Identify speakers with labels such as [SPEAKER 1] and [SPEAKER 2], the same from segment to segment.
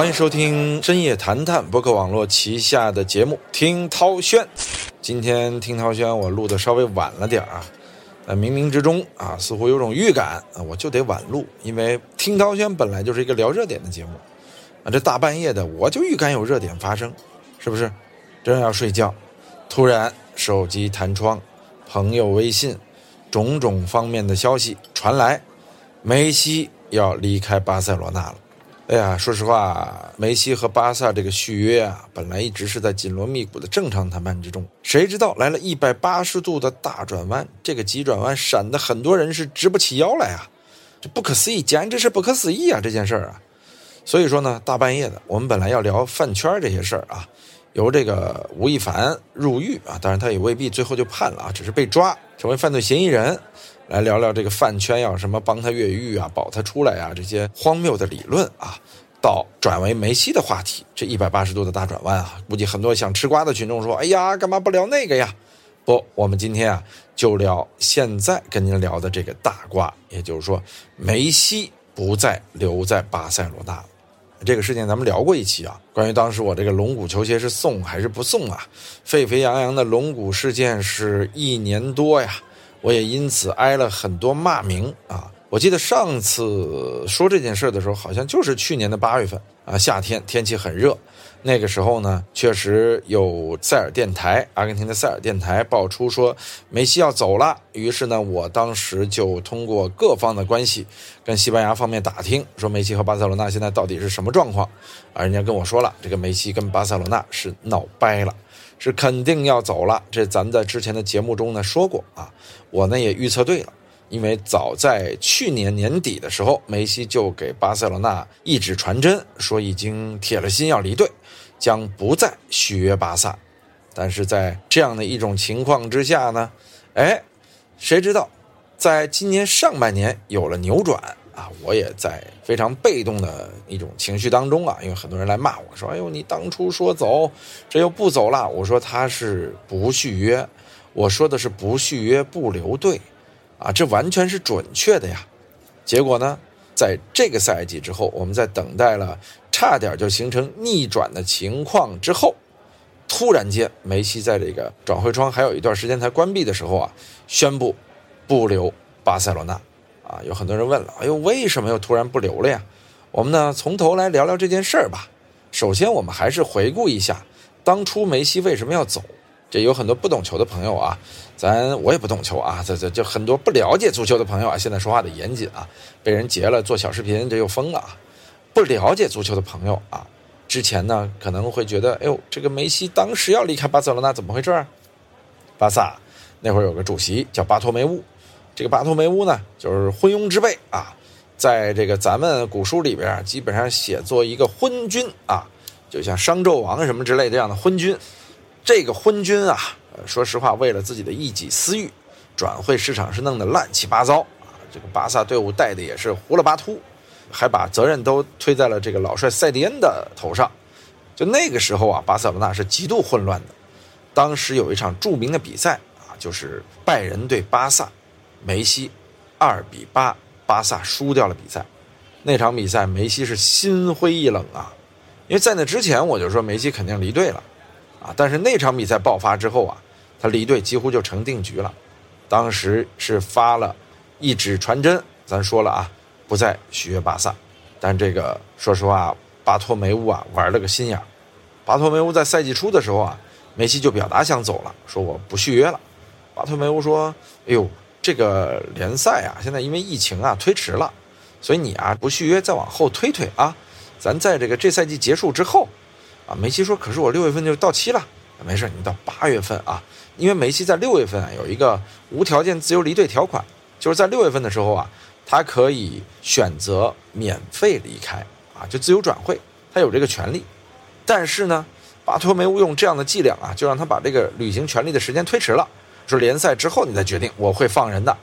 [SPEAKER 1] 欢迎收听深夜谈谈博客网络旗下的节目《听涛轩》。今天听涛轩我录的稍微晚了点啊，在冥冥之中啊，似乎有种预感啊，我就得晚录，因为听涛轩本来就是一个聊热点的节目啊，这大半夜的我就预感有热点发生，是不是？正要睡觉，突然手机弹窗，朋友微信，种种方面的消息传来，梅西要离开巴塞罗那了。哎呀，说实话，梅西和巴萨这个续约啊，本来一直是在紧锣密鼓的正常谈判之中，谁知道来了一百八十度的大转弯，这个急转弯闪得很多人是直不起腰来啊！这不可思议，简直是不可思议啊！这件事儿啊，所以说呢，大半夜的，我们本来要聊饭圈这些事儿啊，由这个吴亦凡入狱啊，当然他也未必最后就判了啊，只是被抓成为犯罪嫌疑人。来聊聊这个饭圈要什么帮他越狱啊，保他出来啊，这些荒谬的理论啊，到转为梅西的话题，这一百八十度的大转弯啊，估计很多想吃瓜的群众说：“哎呀，干嘛不聊那个呀？”不，我们今天啊就聊现在跟您聊的这个大瓜，也就是说，梅西不再留在巴塞罗那了。这个事情咱们聊过一期啊，关于当时我这个龙骨球鞋是送还是不送啊？沸沸扬扬的龙骨事件是一年多呀。我也因此挨了很多骂名啊！我记得上次说这件事的时候，好像就是去年的八月份啊，夏天天气很热，那个时候呢，确实有塞尔电台，阿根廷的塞尔电台爆出说梅西要走了，于是呢，我当时就通过各方的关系跟西班牙方面打听，说梅西和巴塞罗那现在到底是什么状况啊？人家跟我说了，这个梅西跟巴塞罗那是闹掰了。是肯定要走了，这咱们在之前的节目中呢说过啊，我呢也预测对了，因为早在去年年底的时候，梅西就给巴塞罗那一纸传真，说已经铁了心要离队，将不再续约巴萨。但是在这样的一种情况之下呢，哎，谁知道，在今年上半年有了扭转。啊，我也在非常被动的一种情绪当中啊，因为很多人来骂我说：“哎呦，你当初说走，这又不走了。”我说他是不续约，我说的是不续约不留队，啊，这完全是准确的呀。结果呢，在这个赛季之后，我们在等待了差点就形成逆转的情况之后，突然间梅西在这个转会窗还有一段时间才关闭的时候啊，宣布不留巴塞罗那。啊，有很多人问了，哎呦，为什么又突然不留了呀？我们呢，从头来聊聊这件事儿吧。首先，我们还是回顾一下当初梅西为什么要走。这有很多不懂球的朋友啊，咱我也不懂球啊，这这就很多不了解足球的朋友啊，现在说话得严谨啊，被人截了做小视频，这又疯了啊。不了解足球的朋友啊，之前呢可能会觉得，哎呦，这个梅西当时要离开巴塞罗那，怎么回事啊？巴萨那会儿有个主席叫巴托梅乌。这个巴托梅乌呢，就是昏庸之辈啊，在这个咱们古书里边，基本上写作一个昏君啊，就像商纣王什么之类的这样的昏君。这个昏君啊，说实话，为了自己的一己私欲，转会市场是弄得乱七八糟啊。这个巴萨队伍带的也是糊了巴秃，还把责任都推在了这个老帅塞蒂恩的头上。就那个时候啊，巴塞罗那是极度混乱的。当时有一场著名的比赛啊，就是拜仁对巴萨。梅西二比八，巴萨输掉了比赛。那场比赛，梅西是心灰意冷啊，因为在那之前我就说梅西肯定离队了啊。但是那场比赛爆发之后啊，他离队几乎就成定局了。当时是发了一纸传真，咱说了啊，不再续约巴萨。但这个说实话，巴托梅乌啊玩了个心眼巴托梅乌在赛季初的时候啊，梅西就表达想走了，说我不续约了。巴托梅乌说：“哎呦。”这个联赛啊，现在因为疫情啊推迟了，所以你啊不续约，再往后推推啊。咱在这个这赛季结束之后，啊，梅西说，可是我六月份就到期了，没事，你到八月份啊，因为梅西在六月份有一个无条件自由离队条款，就是在六月份的时候啊，他可以选择免费离开啊，就自由转会，他有这个权利。但是呢，巴托梅乌用这样的伎俩啊，就让他把这个履行权利的时间推迟了。说联赛之后你再决定，我会放人的。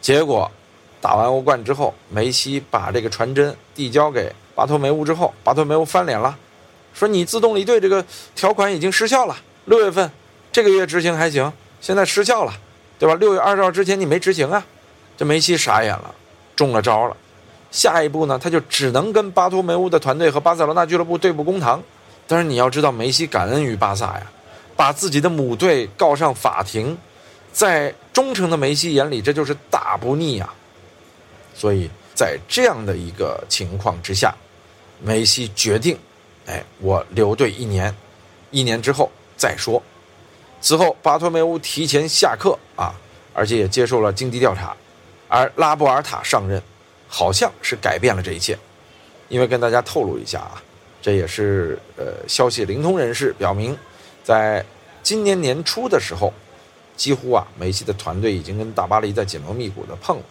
[SPEAKER 1] 结果打完欧冠之后，梅西把这个传真递交给巴托梅乌之后，巴托梅乌翻脸了，说你自动离队这个条款已经失效了。六月份这个月执行还行，现在失效了，对吧？六月二十号之前你没执行啊？这梅西傻眼了，中了招了。下一步呢，他就只能跟巴托梅乌的团队和巴塞罗那俱乐部对簿公堂。但是你要知道，梅西感恩于巴萨呀，把自己的母队告上法庭，在忠诚的梅西眼里，这就是大不逆呀。所以在这样的一个情况之下，梅西决定，哎，我留队一年，一年之后再说。此后，巴托梅乌提前下课啊，而且也接受了经济调查，而拉波尔塔上任，好像是改变了这一切。因为跟大家透露一下啊，这也是呃消息灵通人士表明，在今年年初的时候，几乎啊梅西的团队已经跟大巴黎在紧锣密鼓的碰了，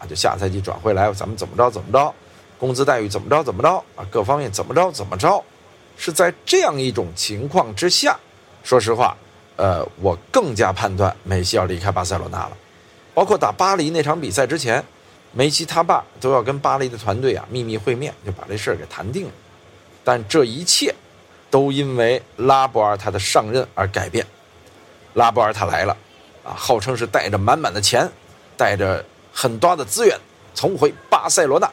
[SPEAKER 1] 啊，就下赛季转会来咱们怎么着怎么着，工资待遇怎么着怎么着啊，各方面怎么着怎么着，是在这样一种情况之下，说实话。呃，我更加判断梅西要离开巴塞罗那了，包括打巴黎那场比赛之前，梅西他爸都要跟巴黎的团队啊秘密会面，就把这事儿给谈定了。但这一切，都因为拉波尔塔的上任而改变。拉波尔塔来了，啊，号称是带着满满的钱，带着很多的资源，重回巴塞罗那，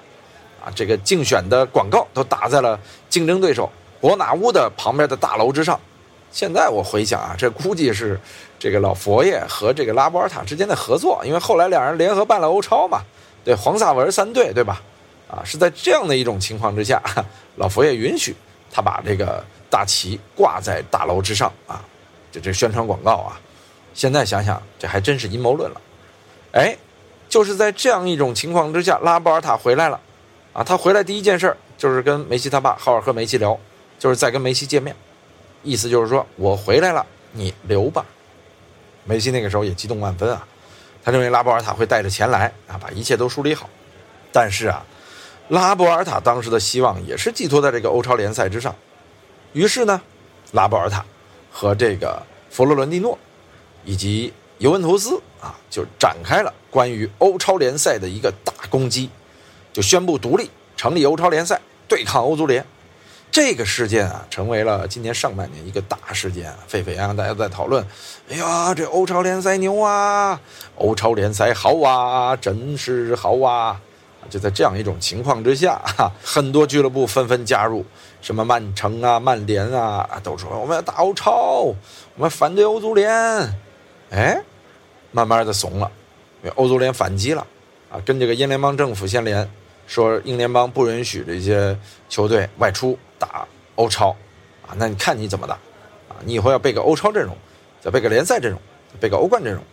[SPEAKER 1] 啊，这个竞选的广告都打在了竞争对手伯纳乌的旁边的大楼之上。现在我回想啊，这估计是这个老佛爷和这个拉波尔塔之间的合作，因为后来两人联合办了欧超嘛，对，黄萨文三队，对吧？啊，是在这样的一种情况之下，老佛爷允许他把这个大旗挂在大楼之上啊，这这宣传广告啊。现在想想，这还真是阴谋论了。哎，就是在这样一种情况之下，拉波尔塔回来了，啊，他回来第一件事就是跟梅西他爸浩尔和梅西聊，就是在跟梅西见面。意思就是说，我回来了，你留吧。梅西那个时候也激动万分啊，他认为拉波尔塔会带着钱来啊，把一切都梳理好。但是啊，拉波尔塔当时的希望也是寄托在这个欧超联赛之上。于是呢，拉波尔塔和这个佛罗伦蒂诺以及尤文图斯啊，就展开了关于欧超联赛的一个大攻击，就宣布独立，成立欧超联赛，对抗欧足联。这个事件啊，成为了今年上半年一个大事件，沸沸扬扬，大家都在讨论。哎呀，这欧超联赛牛啊，欧超联赛好啊，真是好啊！就在这样一种情况之下，哈，很多俱乐部纷纷加入，什么曼城啊、曼联啊，都说我们要打欧超，我们反对欧足联。哎，慢慢的怂了，因为欧足联反击了，啊，跟这个英联邦政府先连。说英联邦不允许这些球队外出打欧超，啊，那你看你怎么打，啊，你以后要备个欧超阵容，再备个联赛阵容，备个欧冠阵容，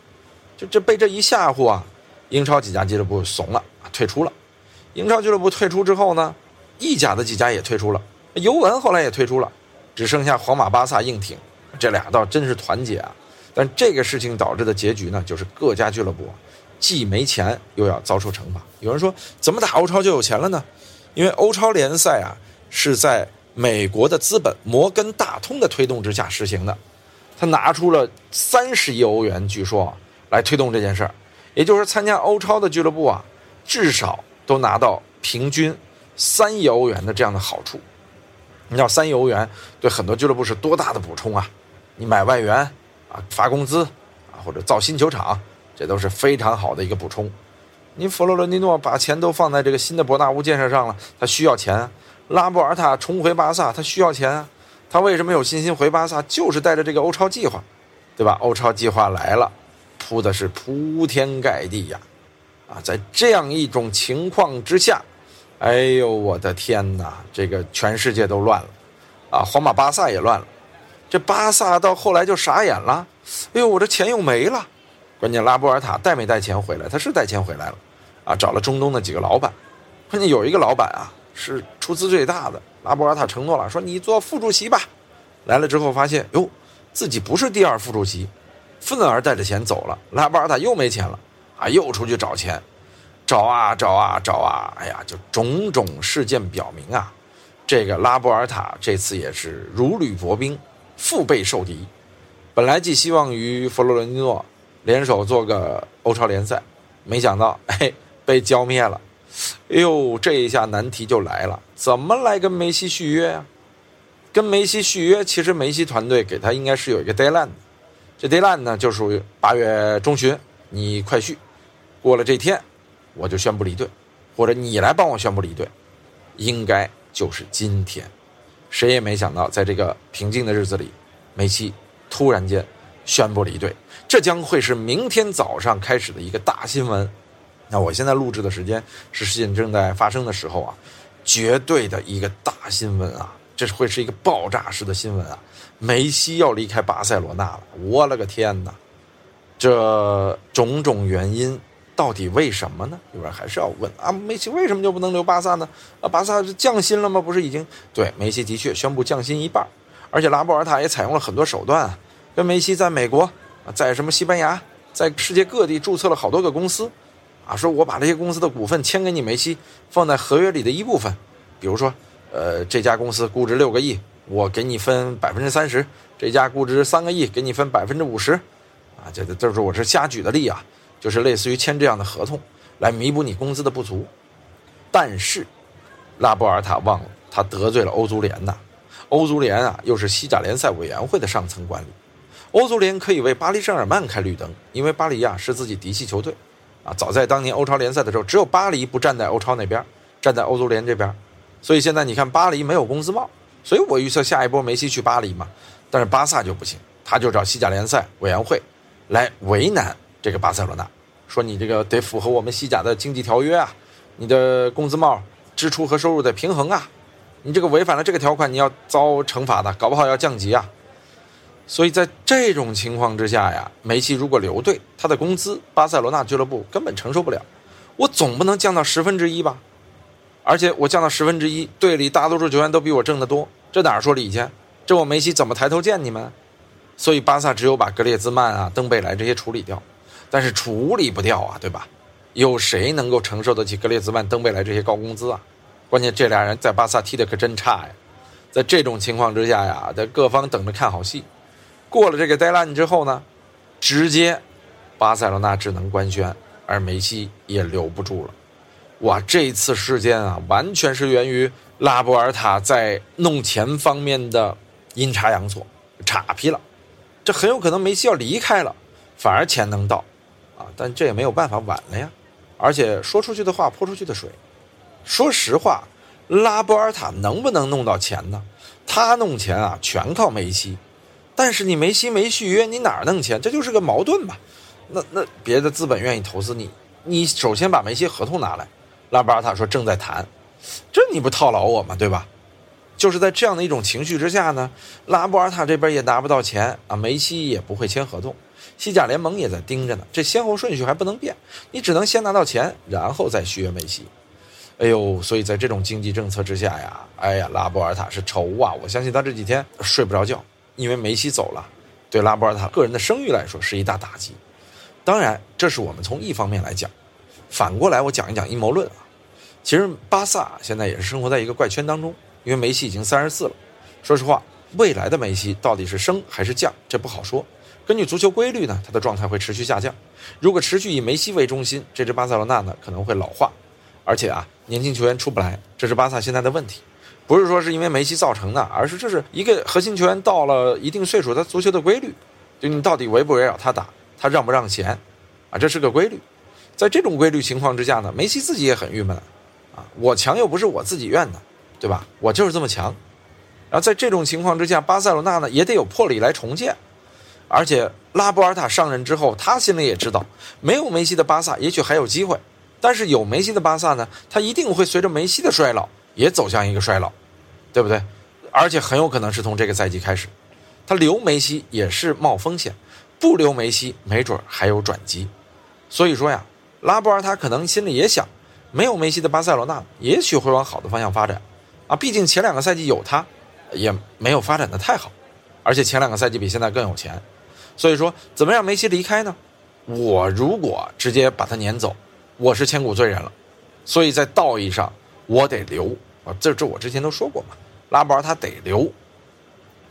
[SPEAKER 1] 就这被这一吓唬啊，英超几家俱乐部怂了啊，退出了。英超俱乐部退出之后呢，意甲的几家也退出了，尤文后来也退出了，只剩下皇马、巴萨硬挺，这俩倒真是团结啊。但这个事情导致的结局呢，就是各家俱乐部。既没钱又要遭受惩罚。有人说，怎么打欧超就有钱了呢？因为欧超联赛啊是在美国的资本摩根大通的推动之下实行的，他拿出了三十亿欧元，据说来推动这件事儿。也就是参加欧超的俱乐部啊，至少都拿到平均三亿欧元的这样的好处。你知道三亿欧元对很多俱乐部是多大的补充啊？你买外援啊，发工资啊，或者造新球场。这都是非常好的一个补充。您佛罗伦蒂诺把钱都放在这个新的伯纳乌建设上了，他需要钱。拉波尔塔重回巴萨，他需要钱啊。他为什么有信心回巴萨？就是带着这个欧超计划，对吧？欧超计划来了，铺的是铺天盖地呀！啊，在这样一种情况之下，哎呦我的天哪，这个全世界都乱了啊！皇马、巴萨也乱了。这巴萨到后来就傻眼了，哎呦，我这钱又没了。关键拉波尔塔带没带钱回来？他是带钱回来了，啊，找了中东的几个老板。关键有一个老板啊，是出资最大的。拉波尔塔承诺了，说你做副主席吧。来了之后发现，哟，自己不是第二副主席，愤而带着钱走了。拉波尔塔又没钱了，啊，又出去找钱，找啊找啊找啊，哎呀，就种种事件表明啊，这个拉波尔塔这次也是如履薄冰，腹背受敌。本来寄希望于佛罗伦蒂诺。联手做个欧超联赛，没想到哎被浇灭了，哎呦这一下难题就来了，怎么来跟梅西续约呀？跟梅西续约，其实梅西团队给他应该是有一个 deadline 的，这 deadline 呢就属于八月中旬，你快续，过了这天我就宣布离队，或者你来帮我宣布离队，应该就是今天。谁也没想到，在这个平静的日子里，梅西突然间宣布离队，这将会是明天早上开始的一个大新闻。那我现在录制的时间是事件正在发生的时候啊，绝对的一个大新闻啊，这是会是一个爆炸式的新闻啊！梅西要离开巴塞罗那了，我了个天哪！这种种原因。到底为什么呢？有人还是要问啊，梅西为什么就不能留巴萨呢？啊，巴萨降薪了吗？不是已经对梅西的确宣布降薪一半，而且拉波尔塔也采用了很多手段啊，跟梅西在美国，在什么西班牙，在世界各地注册了好多个公司，啊，说我把这些公司的股份签给你梅西，放在合约里的一部分，比如说，呃，这家公司估值六个亿，我给你分百分之三十；这家估值三个亿，给你分百分之五十，啊，这这就是我是瞎举的例啊。就是类似于签这样的合同，来弥补你工资的不足，但是，拉波尔塔忘了，他得罪了欧足联呐。欧足联啊，又是西甲联赛委员会的上层管理。欧足联可以为巴黎圣日耳曼开绿灯，因为巴黎呀是自己嫡系球队，啊，早在当年欧超联赛的时候，只有巴黎不站在欧超那边，站在欧足联这边。所以现在你看，巴黎没有工资帽，所以我预测下一波梅西去巴黎嘛。但是巴萨就不行，他就找西甲联赛委员会来为难。这个巴塞罗那说：“你这个得符合我们西甲的经济条约啊，你的工资帽支出和收入得平衡啊，你这个违反了这个条款，你要遭惩罚的，搞不好要降级啊。”所以在这种情况之下呀，梅西如果留队，他的工资巴塞罗那俱乐部根本承受不了。我总不能降到十分之一吧？而且我降到十分之一，队里大多数球员都比我挣得多，这哪说理去？这我梅西怎么抬头见你们？所以巴萨只有把格列兹曼啊、登贝莱这些处理掉。但是处理不掉啊，对吧？有谁能够承受得起格列兹曼、登贝莱这些高工资啊？关键这俩人在巴萨踢的可真差呀！在这种情况之下呀，在各方等着看好戏。过了这个 deadline 之后呢，直接巴塞罗那只能官宣，而梅西也留不住了。哇，这次事件啊，完全是源于拉波尔塔在弄钱方面的阴差阳错，岔劈了。这很有可能梅西要离开了，反而钱能到。啊，但这也没有办法，晚了呀。而且说出去的话泼出去的水。说实话，拉波尔塔能不能弄到钱呢？他弄钱啊，全靠梅西。但是你梅西没续约，你哪儿弄钱？这就是个矛盾吧？那那别的资本愿意投资你，你首先把梅西合同拿来。拉波尔塔说正在谈，这你不套牢我吗？对吧？就是在这样的一种情绪之下呢，拉波尔塔这边也拿不到钱啊，梅西也不会签合同。西甲联盟也在盯着呢，这先后顺序还不能变，你只能先拿到钱，然后再续约梅西。哎呦，所以在这种经济政策之下呀，哎呀，拉波尔塔是愁啊！我相信他这几天睡不着觉，因为梅西走了，对拉波尔塔个人的声誉来说是一大打击。当然，这是我们从一方面来讲，反过来我讲一讲阴谋论啊。其实巴萨现在也是生活在一个怪圈当中，因为梅西已经三十四了。说实话，未来的梅西到底是升还是降，这不好说。根据足球规律呢，他的状态会持续下降。如果持续以梅西为中心，这支巴塞罗那呢可能会老化，而且啊，年轻球员出不来，这是巴萨现在的问题。不是说是因为梅西造成的，而是这是一个核心球员到了一定岁数，他足球的规律，就你到底围不围绕他打，他让不让贤，啊，这是个规律。在这种规律情况之下呢，梅西自己也很郁闷，啊，我强又不是我自己愿的，对吧？我就是这么强。然后在这种情况之下，巴塞罗那呢也得有魄力来重建。而且拉波尔塔上任之后，他心里也知道，没有梅西的巴萨也许还有机会，但是有梅西的巴萨呢，他一定会随着梅西的衰老也走向一个衰老，对不对？而且很有可能是从这个赛季开始，他留梅西也是冒风险，不留梅西没准还有转机。所以说呀，拉波尔塔可能心里也想，没有梅西的巴塞罗那也许会往好的方向发展，啊，毕竟前两个赛季有他，也没有发展的太好，而且前两个赛季比现在更有钱。所以说，怎么让梅西离开呢？我如果直接把他撵走，我是千古罪人了。所以在道义上，我得留啊，这这我之前都说过嘛，拉波尔他得留。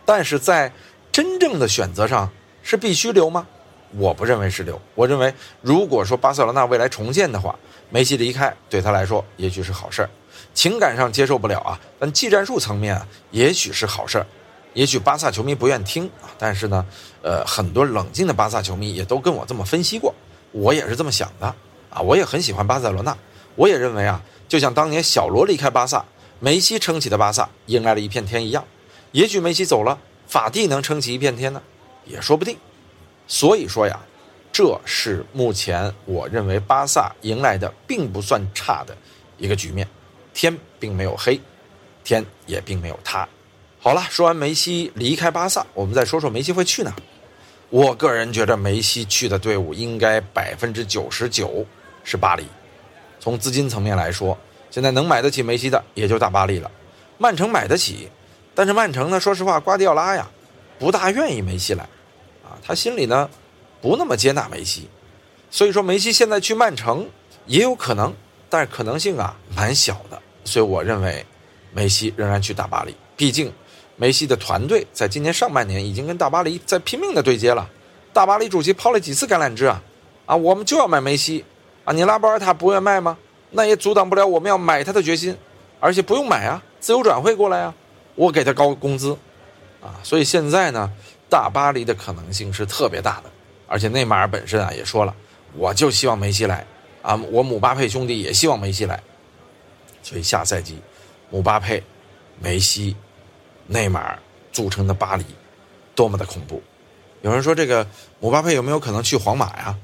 [SPEAKER 1] 但是在真正的选择上，是必须留吗？我不认为是留。我认为，如果说巴塞罗那未来重建的话，梅西离开对他来说也许是好事儿，情感上接受不了啊，但技战术层面啊，也许是好事儿。也许巴萨球迷不愿听啊，但是呢，呃，很多冷静的巴萨球迷也都跟我这么分析过，我也是这么想的啊。我也很喜欢巴塞罗那，我也认为啊，就像当年小罗离开巴萨，梅西撑起的巴萨迎来了一片天一样。也许梅西走了，法蒂能撑起一片天呢，也说不定。所以说呀，这是目前我认为巴萨迎来的并不算差的一个局面，天并没有黑，天也并没有塌。好了，说完梅西离开巴萨，我们再说说梅西会去哪。我个人觉得梅西去的队伍应该百分之九十九是巴黎。从资金层面来说，现在能买得起梅西的也就大巴黎了。曼城买得起，但是曼城呢，说实话，瓜迪奥拉呀不大愿意梅西来。啊他心里呢，不那么接纳梅西，所以说梅西现在去曼城也有可能，但是可能性啊蛮小的。所以我认为，梅西仍然去大巴黎。毕竟，梅西的团队在今年上半年已经跟大巴黎在拼命的对接了。大巴黎主席抛了几次橄榄枝啊，啊，我们就要买梅西啊！你拉波尔塔不愿卖吗？那也阻挡不了我们要买他的决心，而且不用买啊，自由转会过来啊，我给他高工资，啊，所以现在呢。大巴黎的可能性是特别大的，而且内马尔本身啊也说了，我就希望梅西来啊，我姆巴佩兄弟也希望梅西来，所以下赛季，姆巴佩、梅西、内马尔组成的巴黎，多么的恐怖！有人说这个姆巴佩有没有可能去皇马呀？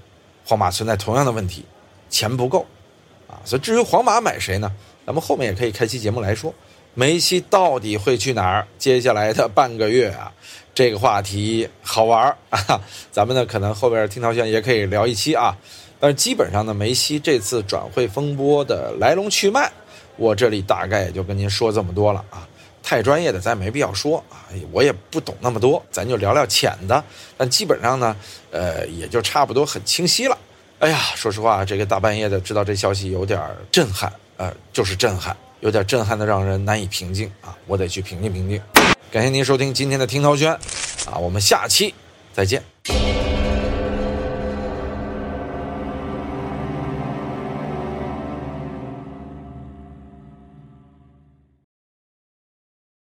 [SPEAKER 1] 皇马存在同样的问题，钱不够啊，所以至于皇马买谁呢？咱们后面也可以开期节目来说。梅西到底会去哪儿？接下来的半个月啊，这个话题好玩儿啊！咱们呢，可能后边听涛轩也可以聊一期啊。但是基本上呢，梅西这次转会风波的来龙去脉，我这里大概也就跟您说这么多了啊。太专业的咱没必要说啊，我也不懂那么多，咱就聊聊浅的。但基本上呢，呃，也就差不多很清晰了。哎呀，说实话，这个大半夜的知道这消息有点震撼，呃，就是震撼。有点震撼的，让人难以平静啊！我得去平静平静。感谢您收听今天的听涛轩，啊，我们下期再见。